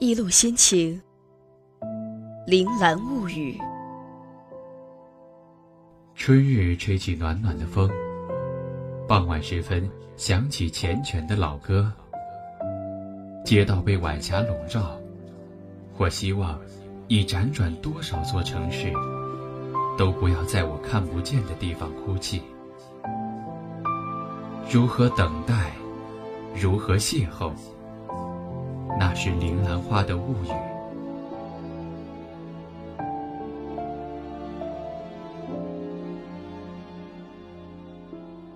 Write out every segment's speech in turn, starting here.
一路心情，铃兰物语。春日吹起暖暖的风，傍晚时分响起缱绻的老歌。街道被晚霞笼罩，我希望，已辗转多少座城市，都不要在我看不见的地方哭泣。如何等待？如何邂逅？那是铃兰花的物语。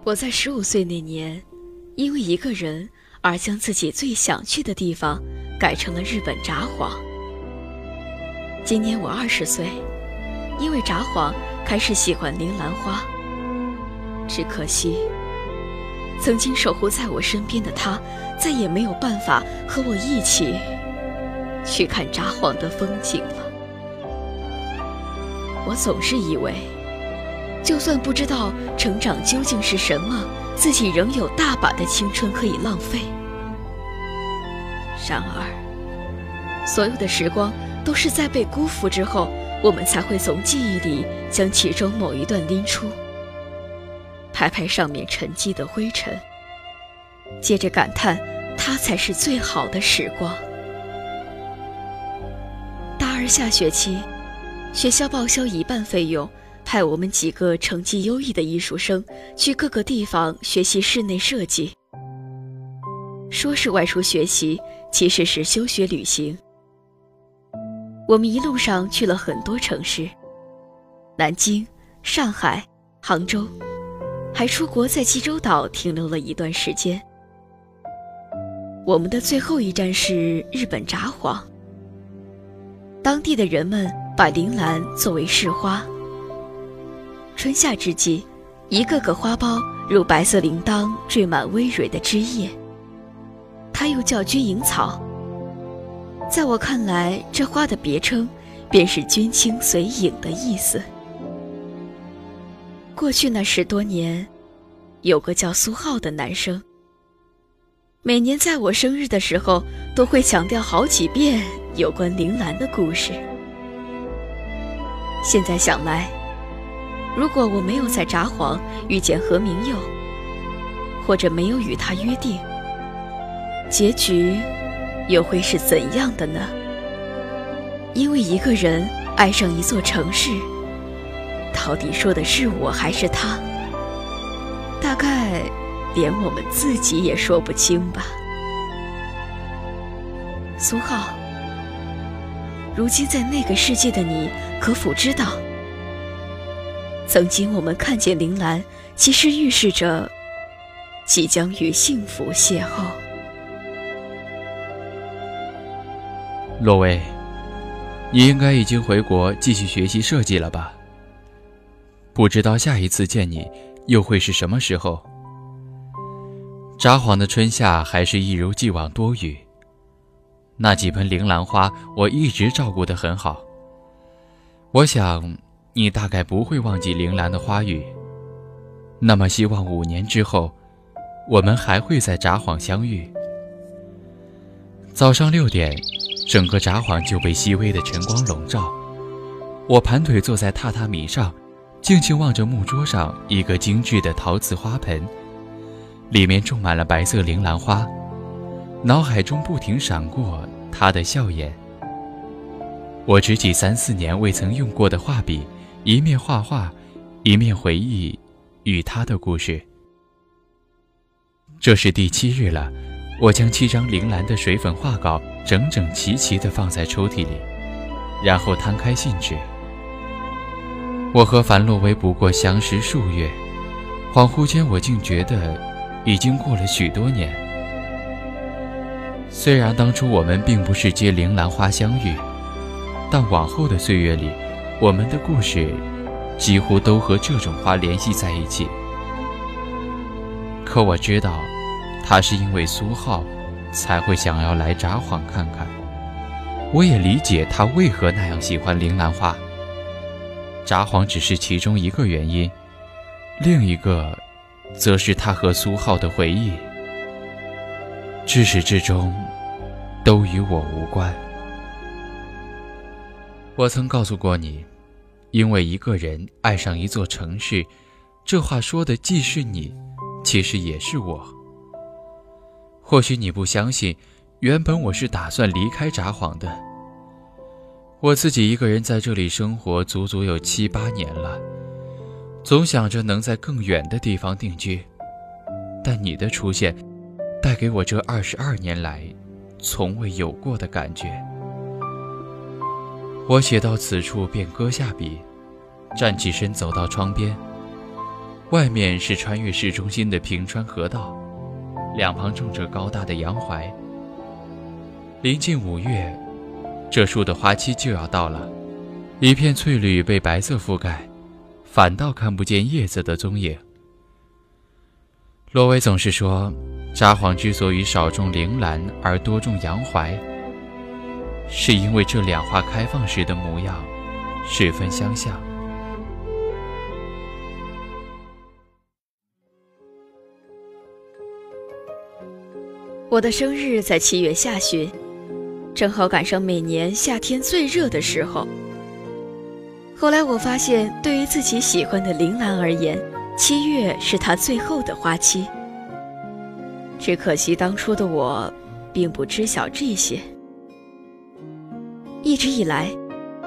我在十五岁那年，因为一个人而将自己最想去的地方改成了日本札幌。今年我二十岁，因为札幌开始喜欢铃兰花。只可惜。曾经守护在我身边的他，再也没有办法和我一起去看札幌的风景了。我总是以为，就算不知道成长究竟是什么，自己仍有大把的青春可以浪费。然而，所有的时光都是在被辜负之后，我们才会从记忆里将其中某一段拎出。拍拍上面沉积的灰尘，接着感叹，它才是最好的时光。大二下学期，学校报销一半费用，派我们几个成绩优异的艺术生去各个地方学习室内设计。说是外出学习，其实是休学旅行。我们一路上去了很多城市，南京、上海、杭州。还出国，在济州岛停留了一段时间。我们的最后一站是日本札幌。当地的人们把铃兰作为市花。春夏之际，一个个花苞如白色铃铛缀满葳蕤的枝叶。它又叫军营草。在我看来，这花的别称便是“军轻随影”的意思。过去那十多年，有个叫苏浩的男生，每年在我生日的时候，都会强调好几遍有关铃兰的故事。现在想来，如果我没有在札幌遇见何明佑，或者没有与他约定，结局又会是怎样的呢？因为一个人爱上一座城市。到底说的是我还是他？大概连我们自己也说不清吧。苏浩，如今在那个世界的你，可否知道，曾经我们看见铃兰，其实预示着即将与幸福邂逅。洛威，你应该已经回国继续学习设计了吧？不知道下一次见你又会是什么时候。札幌的春夏还是一如既往多雨。那几盆铃兰花我一直照顾得很好。我想你大概不会忘记铃兰的花语。那么希望五年之后，我们还会在札幌相遇。早上六点，整个札幌就被细微的晨光笼罩。我盘腿坐在榻榻米上。静静望着木桌上一个精致的陶瓷花盆，里面种满了白色铃兰花，脑海中不停闪过他的笑颜。我执起三四年未曾用过的画笔，一面画画，一面回忆与他的故事。这是第七日了，我将七张铃兰的水粉画稿整整齐齐地放在抽屉里，然后摊开信纸。我和樊洛威不过相识数月，恍惚间我竟觉得已经过了许多年。虽然当初我们并不是接铃兰花相遇，但往后的岁月里，我们的故事几乎都和这种花联系在一起。可我知道，他是因为苏浩，才会想要来札幌看看。我也理解他为何那样喜欢铃兰花。札幌只是其中一个原因，另一个，则是他和苏浩的回忆。至始至终，都与我无关。我曾告诉过你，因为一个人爱上一座城市，这话说的既是你，其实也是我。或许你不相信，原本我是打算离开札幌的。我自己一个人在这里生活足足有七八年了，总想着能在更远的地方定居，但你的出现，带给我这二十二年来，从未有过的感觉。我写到此处便搁下笔，站起身走到窗边。外面是穿越市中心的平川河道，两旁种着高大的洋槐。临近五月，这树的花期就要到了，一片翠绿被白色覆盖，反倒看不见叶子的踪影。罗威总是说，札幌之所以少种铃兰而多种洋槐。是因为这两花开放时的模样十分相像。我的生日在七月下旬，正好赶上每年夏天最热的时候。后来我发现，对于自己喜欢的铃兰而言，七月是它最后的花期。只可惜当初的我，并不知晓这些。一直以来，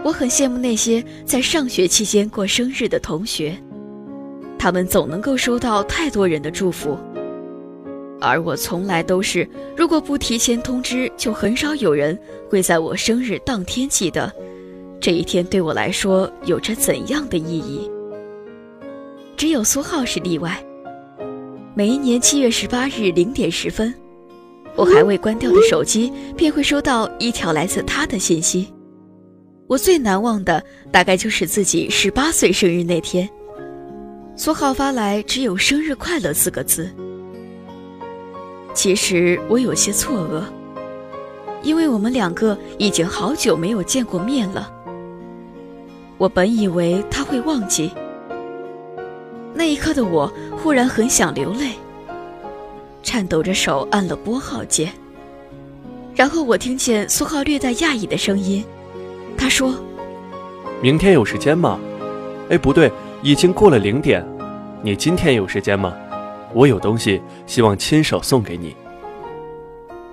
我很羡慕那些在上学期间过生日的同学，他们总能够收到太多人的祝福，而我从来都是，如果不提前通知，就很少有人会在我生日当天记得。这一天对我来说有着怎样的意义？只有苏浩是例外。每一年七月十八日零点十分。我还未关掉的手机便会收到一条来自他的信息。我最难忘的大概就是自己十八岁生日那天，苏浩发来只有“生日快乐”四个字。其实我有些错愕，因为我们两个已经好久没有见过面了。我本以为他会忘记。那一刻的我忽然很想流泪。颤抖着手按了拨号键，然后我听见苏浩略带讶异的声音，他说：“明天有时间吗？哎，不对，已经过了零点。你今天有时间吗？我有东西希望亲手送给你。”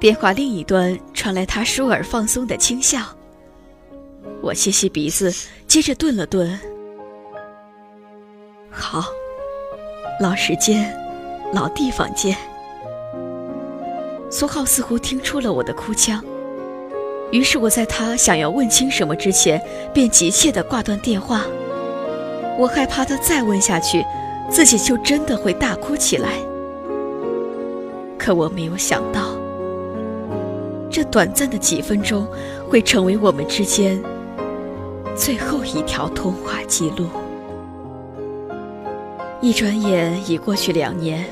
电话另一端传来他舒耳放松的轻笑。我吸吸鼻子，接着顿了顿：“好，老时间，老地方见。”苏浩似乎听出了我的哭腔，于是我在他想要问清什么之前，便急切地挂断电话。我害怕他再问下去，自己就真的会大哭起来。可我没有想到，这短暂的几分钟，会成为我们之间最后一条通话记录。一转眼已过去两年，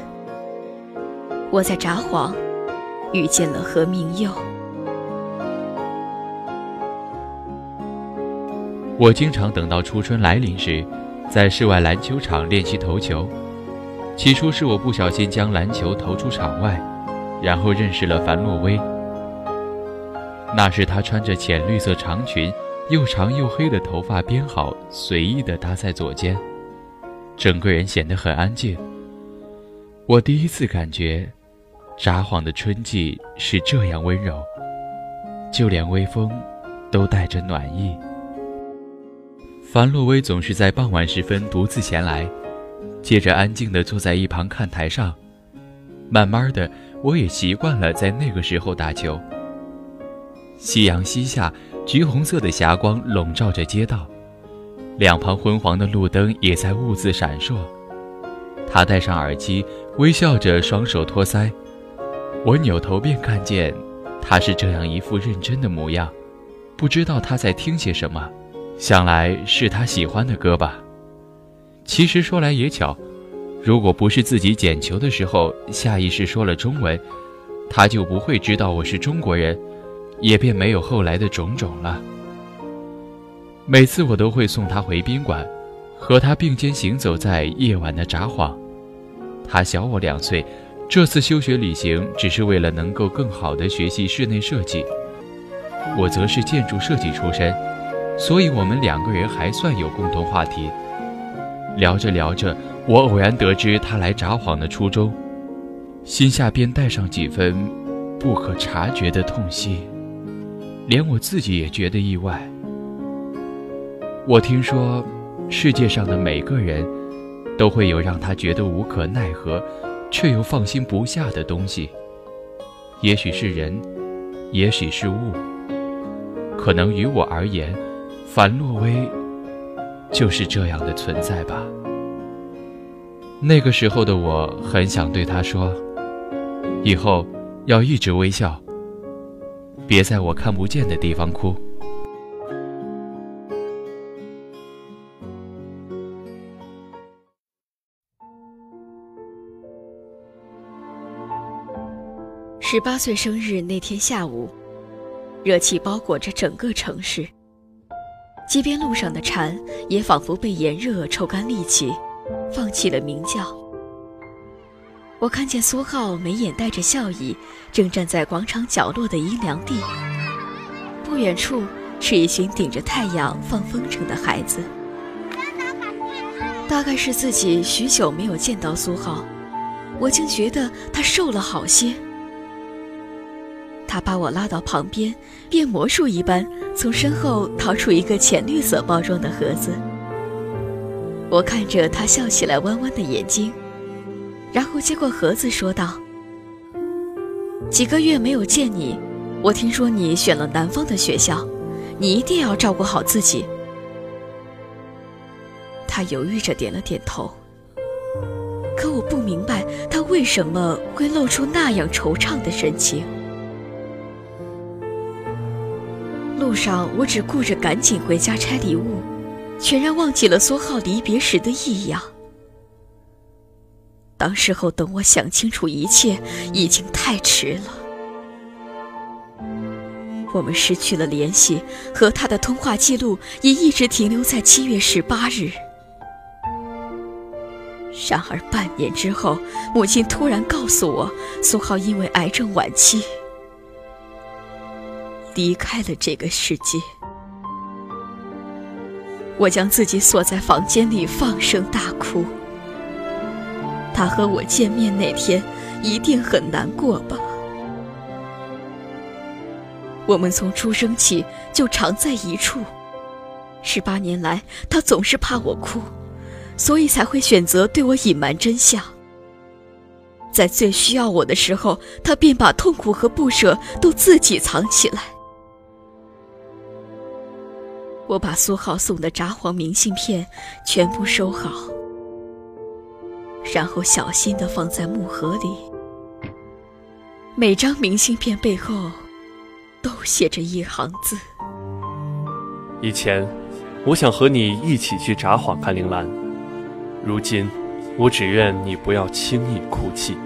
我在札幌。遇见了何明佑。我经常等到初春来临时，在室外篮球场练习投球。起初是我不小心将篮球投出场外，然后认识了樊洛威。那时他穿着浅绿色长裙，又长又黑的头发编好，随意地搭在左肩，整个人显得很安静。我第一次感觉。札幌的春季是这样温柔，就连微风都带着暖意。樊洛威总是在傍晚时分独自前来，接着安静地坐在一旁看台上。慢慢的，我也习惯了在那个时候打球。夕阳西下，橘红色的霞光笼罩着街道，两旁昏黄的路灯也在兀自闪烁。他戴上耳机，微笑着，双手托腮。我扭头便看见，他是这样一副认真的模样，不知道他在听些什么，想来是他喜欢的歌吧。其实说来也巧，如果不是自己捡球的时候下意识说了中文，他就不会知道我是中国人，也便没有后来的种种了。每次我都会送他回宾馆，和他并肩行走在夜晚的札幌。他小我两岁。这次休学旅行只是为了能够更好地学习室内设计。我则是建筑设计出身，所以我们两个人还算有共同话题。聊着聊着，我偶然得知他来札幌的初衷，心下便带上几分不可察觉的痛惜，连我自己也觉得意外。我听说，世界上的每个人，都会有让他觉得无可奈何，却又放心不下的东西。也许是人，也许是物。可能于我而言，樊洛威就是这样的存在吧。那个时候的我很想对他说：“以后要一直微笑，别在我看不见的地方哭。”十八岁生日那天下午，热气包裹着整个城市。街边路上的蝉也仿佛被炎热抽干力气，放弃了鸣叫。我看见苏浩眉眼带着笑意，正站在广场角落的阴凉地。不远处是一群顶着太阳放风筝的孩子。大概是自己许久没有见到苏浩，我竟觉得他瘦了好些。他把我拉到旁边，变魔术一般从身后掏出一个浅绿色包装的盒子。我看着他笑起来弯弯的眼睛，然后接过盒子说道：“几个月没有见你，我听说你选了南方的学校，你一定要照顾好自己。”他犹豫着点了点头，可我不明白他为什么会露出那样惆怅的神情。路上，我只顾着赶紧回家拆礼物，全然忘记了苏浩离别时的异样。当时候，等我想清楚一切，已经太迟了。我们失去了联系，和他的通话记录也一直停留在七月十八日。然而半年之后，母亲突然告诉我，苏浩因为癌症晚期。离开了这个世界，我将自己锁在房间里，放声大哭。他和我见面那天，一定很难过吧？我们从出生起就常在一处，十八年来，他总是怕我哭，所以才会选择对我隐瞒真相。在最需要我的时候，他便把痛苦和不舍都自己藏起来。我把苏浩送的札幌明信片全部收好，然后小心地放在木盒里。每张明信片背后都写着一行字：以前，我想和你一起去札幌看铃兰；如今，我只愿你不要轻易哭泣。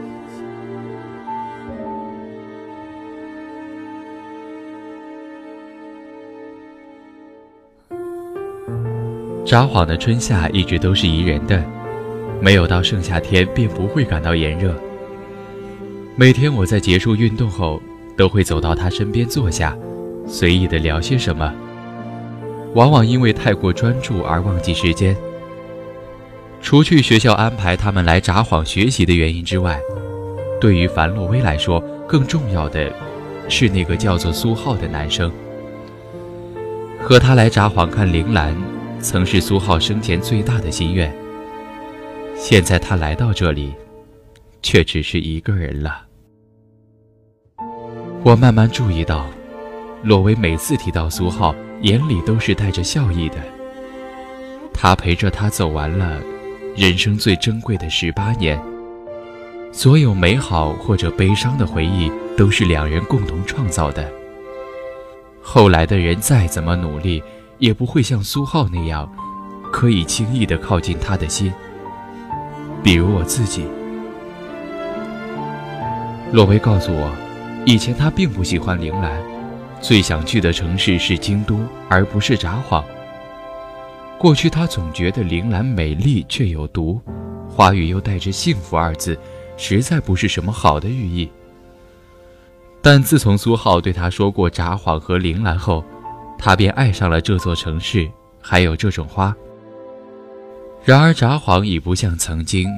札幌的春夏一直都是宜人的，没有到盛夏天便不会感到炎热。每天我在结束运动后，都会走到他身边坐下，随意的聊些什么。往往因为太过专注而忘记时间。除去学校安排他们来札幌学习的原因之外，对于樊洛威来说，更重要的是那个叫做苏浩的男生。和他来札幌看铃兰。曾是苏浩生前最大的心愿。现在他来到这里，却只是一个人了。我慢慢注意到，洛威每次提到苏浩，眼里都是带着笑意的。他陪着他走完了人生最珍贵的十八年，所有美好或者悲伤的回忆都是两人共同创造的。后来的人再怎么努力。也不会像苏浩那样，可以轻易的靠近他的心。比如我自己，洛维告诉我，以前他并不喜欢铃兰，最想去的城市是京都，而不是札幌。过去他总觉得铃兰美丽却有毒，花语又带着幸福二字，实在不是什么好的寓意。但自从苏浩对他说过札幌和铃兰后，他便爱上了这座城市，还有这种花。然而札幌已不像曾经，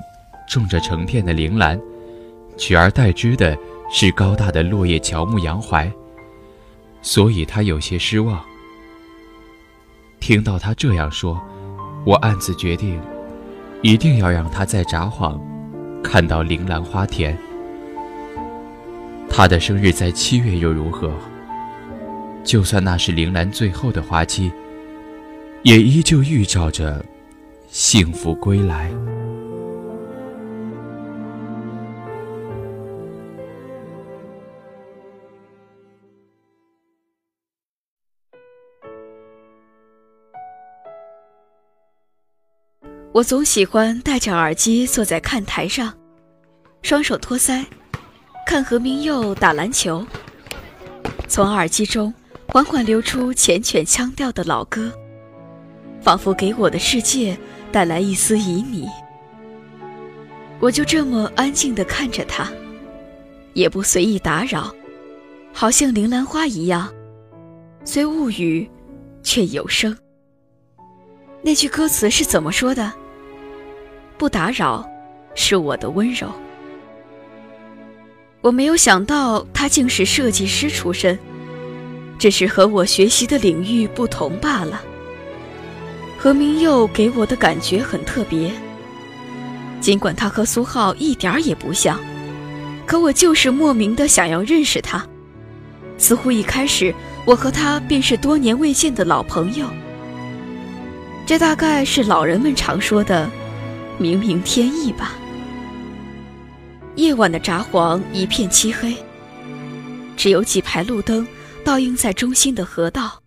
种着成片的铃兰，取而代之的是高大的落叶乔木洋槐。所以他有些失望。听到他这样说，我暗自决定，一定要让他在札幌看到铃兰花田。他的生日在七月又如何？就算那是铃兰最后的花期，也依旧预兆着幸福归来。我总喜欢戴着耳机坐在看台上，双手托腮，看何明佑打篮球。从耳机中缓缓流出缱绻腔调的老歌，仿佛给我的世界带来一丝旖旎。我就这么安静地看着他，也不随意打扰，好像铃兰花一样，虽无语，却有声。那句歌词是怎么说的？不打扰，是我的温柔。我没有想到他竟是设计师出身，只是和我学习的领域不同罢了。何明佑给我的感觉很特别，尽管他和苏浩一点儿也不像，可我就是莫名的想要认识他，似乎一开始我和他便是多年未见的老朋友。这大概是老人们常说的。冥冥天意吧。夜晚的札幌一片漆黑，只有几排路灯倒映在中心的河道，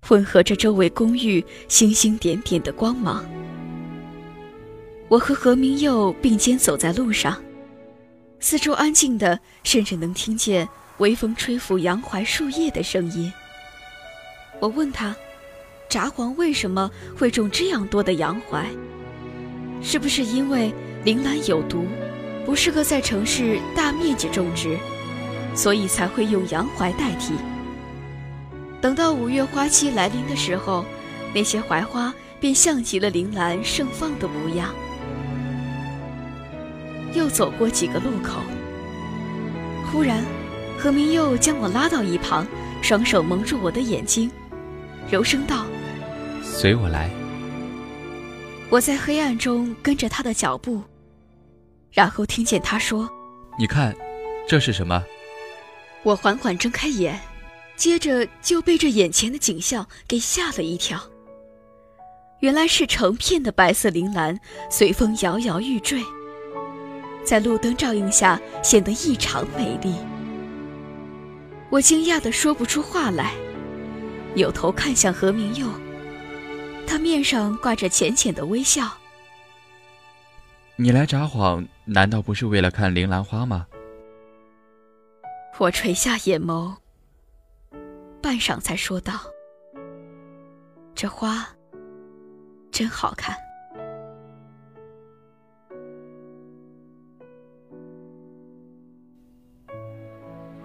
混合着周围公寓星星点点的光芒。我和何明佑并肩走在路上，四周安静的，甚至能听见微风吹拂杨槐树叶的声音。我问他，札幌为什么会种这样多的杨槐？是不是因为铃兰有毒，不适合在城市大面积种植，所以才会用洋槐代替？等到五月花期来临的时候，那些槐花便像极了铃兰盛放的模样。又走过几个路口，忽然，何明佑将我拉到一旁，双手蒙住我的眼睛，柔声道：“随我来。”我在黑暗中跟着他的脚步，然后听见他说：“你看，这是什么？”我缓缓睁开眼，接着就被这眼前的景象给吓了一跳。原来是成片的白色铃兰随风摇摇欲坠，在路灯照映下显得异常美丽。我惊讶的说不出话来，扭头看向何明佑。他面上挂着浅浅的微笑。你来札幌难道不是为了看铃兰花吗？我垂下眼眸，半晌才说道：“这花真好看。”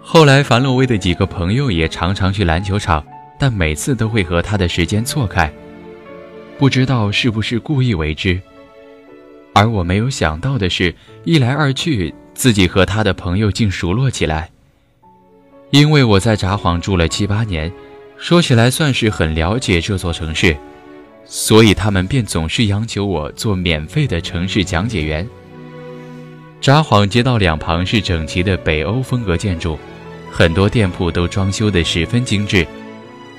后来，樊洛威的几个朋友也常常去篮球场，但每次都会和他的时间错开。不知道是不是故意为之，而我没有想到的是，一来二去，自己和他的朋友竟熟络起来。因为我在札幌住了七八年，说起来算是很了解这座城市，所以他们便总是央求我做免费的城市讲解员。札幌街道两旁是整齐的北欧风格建筑，很多店铺都装修得十分精致，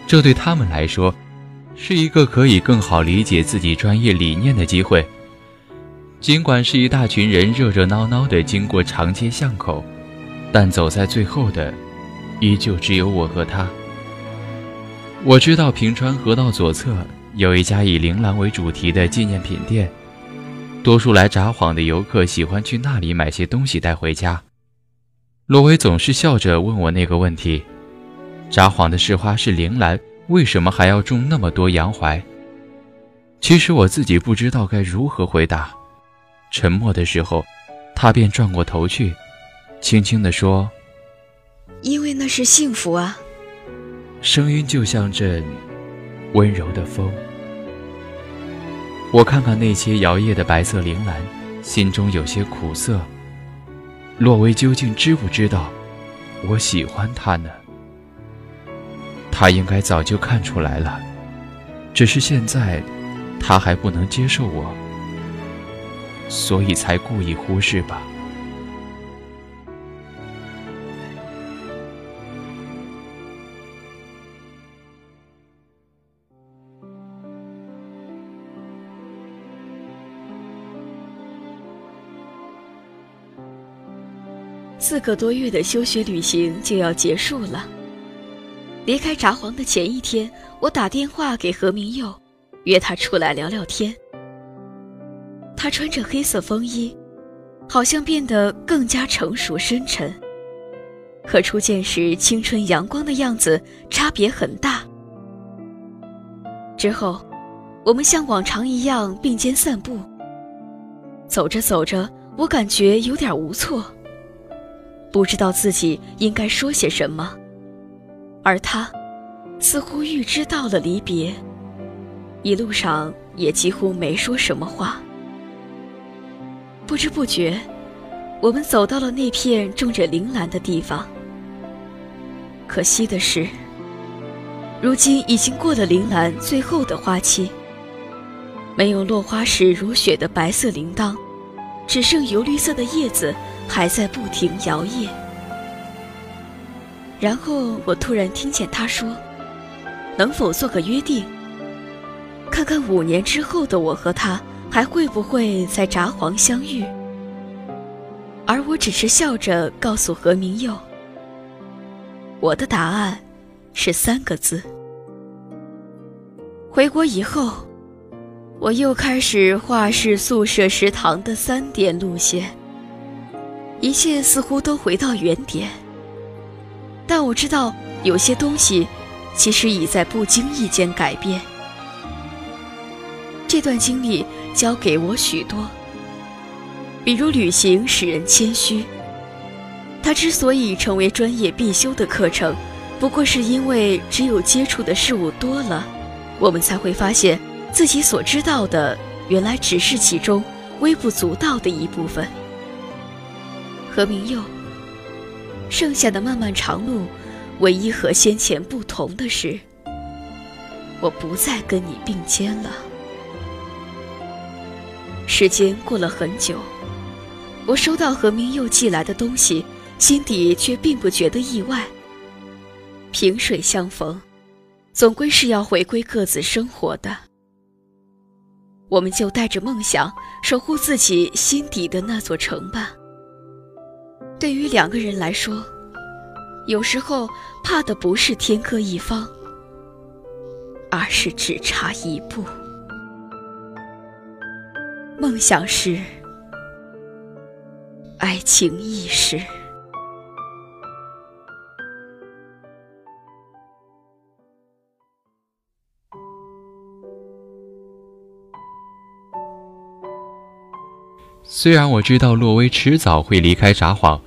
这对他们来说。是一个可以更好理解自己专业理念的机会。尽管是一大群人热热闹闹地经过长街巷口，但走在最后的，依旧只有我和他。我知道平川河道左侧有一家以铃兰为主题的纪念品店，多数来札幌的游客喜欢去那里买些东西带回家。罗威总是笑着问我那个问题：札幌的市花是铃兰。为什么还要种那么多洋槐？其实我自己不知道该如何回答。沉默的时候，他便转过头去，轻轻地说：“因为那是幸福啊。”声音就像阵温柔的风。我看看那些摇曳的白色铃兰，心中有些苦涩。洛薇究竟知不知道我喜欢她呢？她应该早就看出来了，只是现在她还不能接受我，所以才故意忽视吧。四个多月的休学旅行就要结束了。离开札幌的前一天，我打电话给何明佑，约他出来聊聊天。他穿着黑色风衣，好像变得更加成熟深沉，和初见时青春阳光的样子差别很大。之后，我们像往常一样并肩散步。走着走着，我感觉有点无措。不知道自己应该说些什么，而他似乎预知到了离别，一路上也几乎没说什么话。不知不觉，我们走到了那片种着铃兰的地方。可惜的是，如今已经过了铃兰最后的花期，没有落花时如雪的白色铃铛，只剩油绿色的叶子。还在不停摇曳，然后我突然听见他说：“能否做个约定？看看五年之后的我和他还会不会在札幌相遇？”而我只是笑着告诉何明佑：“我的答案是三个字。”回国以后，我又开始画室宿舍食堂的三点路线。一切似乎都回到原点，但我知道有些东西其实已在不经意间改变。这段经历教给我许多，比如旅行使人谦虚。它之所以成为专业必修的课程，不过是因为只有接触的事物多了，我们才会发现自己所知道的原来只是其中微不足道的一部分。何明佑，剩下的漫漫长路，唯一和先前不同的是，我不再跟你并肩了。时间过了很久，我收到何明佑寄来的东西，心底却并不觉得意外。萍水相逢，总归是要回归各自生活的。我们就带着梦想，守护自己心底的那座城吧。对于两个人来说，有时候怕的不是天各一方，而是只差一步。梦想是，爱情亦是。虽然我知道洛薇迟早会离开札幌。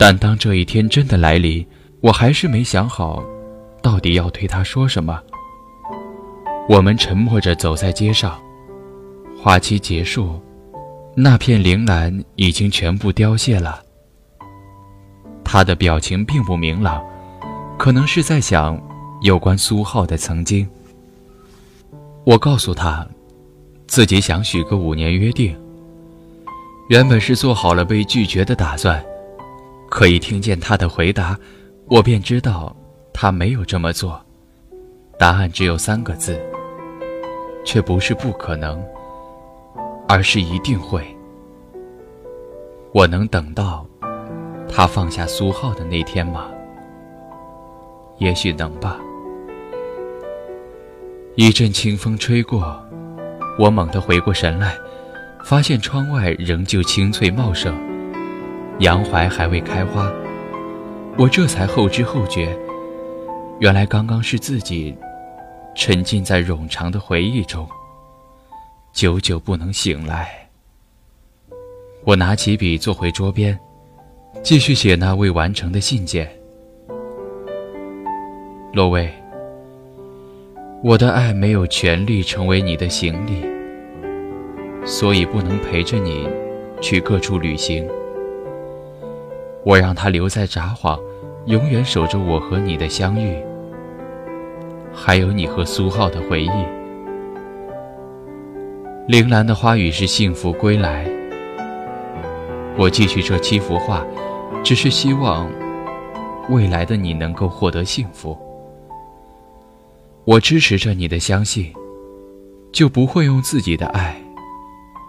但当这一天真的来临，我还是没想好，到底要对他说什么。我们沉默着走在街上，花期结束，那片铃兰已经全部凋谢了。他的表情并不明朗，可能是在想有关苏浩的曾经。我告诉他，自己想许个五年约定。原本是做好了被拒绝的打算。可以听见他的回答，我便知道他没有这么做。答案只有三个字，却不是不可能，而是一定会。我能等到他放下苏浩的那天吗？也许能吧。一阵清风吹过，我猛地回过神来，发现窗外仍旧青翠茂盛。杨槐还未开花，我这才后知后觉，原来刚刚是自己沉浸在冗长的回忆中，久久不能醒来。我拿起笔坐回桌边，继续写那未完成的信件。洛薇，我的爱没有权利成为你的行李，所以不能陪着你去各处旅行。我让它留在札幌，永远守着我和你的相遇，还有你和苏浩的回忆。铃兰的花语是幸福归来。我继续这七幅画，只是希望未来的你能够获得幸福。我支持着你的相信，就不会用自己的爱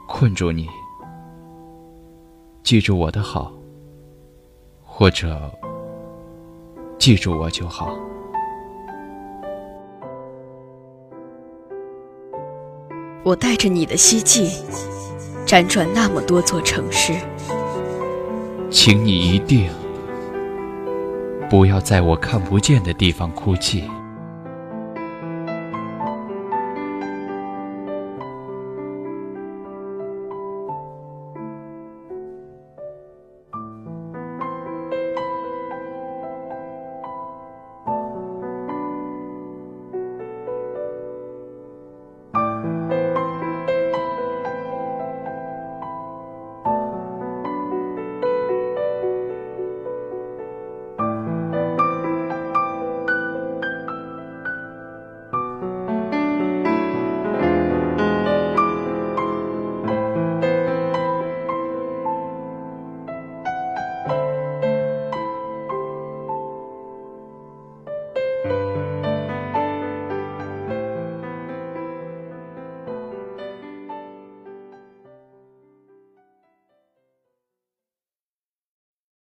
困住你。记住我的好，或者记住我就好。我带着你的希冀，辗转那么多座城市，请你一定不要在我看不见的地方哭泣。